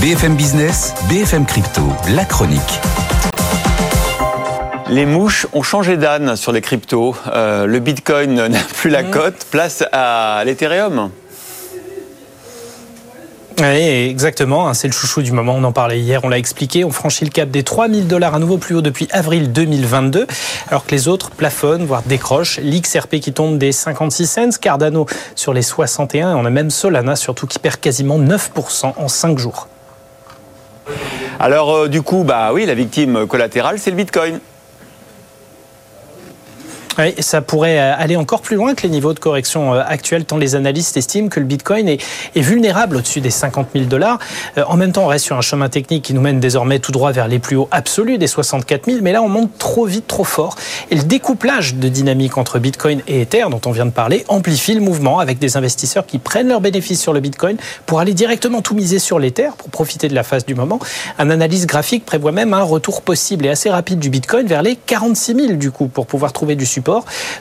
BFM Business, BFM Crypto, la chronique. Les mouches ont changé d'âne sur les cryptos. Euh, le Bitcoin n'a plus la cote. Place à l'Ethereum. Oui, exactement. Hein, c'est le chouchou du moment. On en parlait hier, on l'a expliqué. On franchit le cap des 3000 dollars à nouveau plus haut depuis avril 2022, alors que les autres plafonnent, voire décrochent. L'XRP qui tombe des 56 cents, Cardano sur les 61, et on a même Solana surtout qui perd quasiment 9% en 5 jours. Alors euh, du coup, bah oui, la victime collatérale, c'est le Bitcoin. Oui, ça pourrait euh, aller encore plus loin que les niveaux de correction euh, actuels, tant les analystes estiment que le Bitcoin est, vulnérable au-dessus des 50 000 dollars. Euh, en même temps, on reste sur un chemin technique qui nous mène désormais tout droit vers les plus hauts absolus des 64 000, mais là, on monte trop vite, trop fort. Et le découplage de dynamique entre Bitcoin et Ether, dont on vient de parler, amplifie le mouvement avec des investisseurs qui prennent leurs bénéfices sur le Bitcoin pour aller directement tout miser sur l'Ether pour profiter de la phase du moment. Un analyse graphique prévoit même un retour possible et assez rapide du Bitcoin vers les 46 000 du coup pour pouvoir trouver du support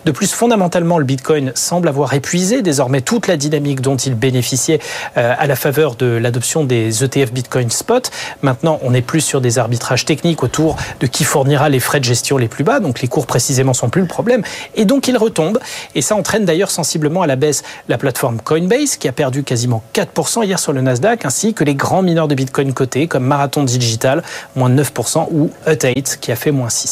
de plus, fondamentalement, le Bitcoin semble avoir épuisé désormais toute la dynamique dont il bénéficiait euh, à la faveur de l'adoption des ETF Bitcoin Spot. Maintenant, on n'est plus sur des arbitrages techniques autour de qui fournira les frais de gestion les plus bas, donc les cours précisément sont plus le problème, et donc il retombe. Et ça entraîne d'ailleurs sensiblement à la baisse la plateforme Coinbase qui a perdu quasiment 4% hier sur le Nasdaq, ainsi que les grands mineurs de Bitcoin cotés comme Marathon Digital, moins 9%, ou Hut 8 qui a fait moins 6%.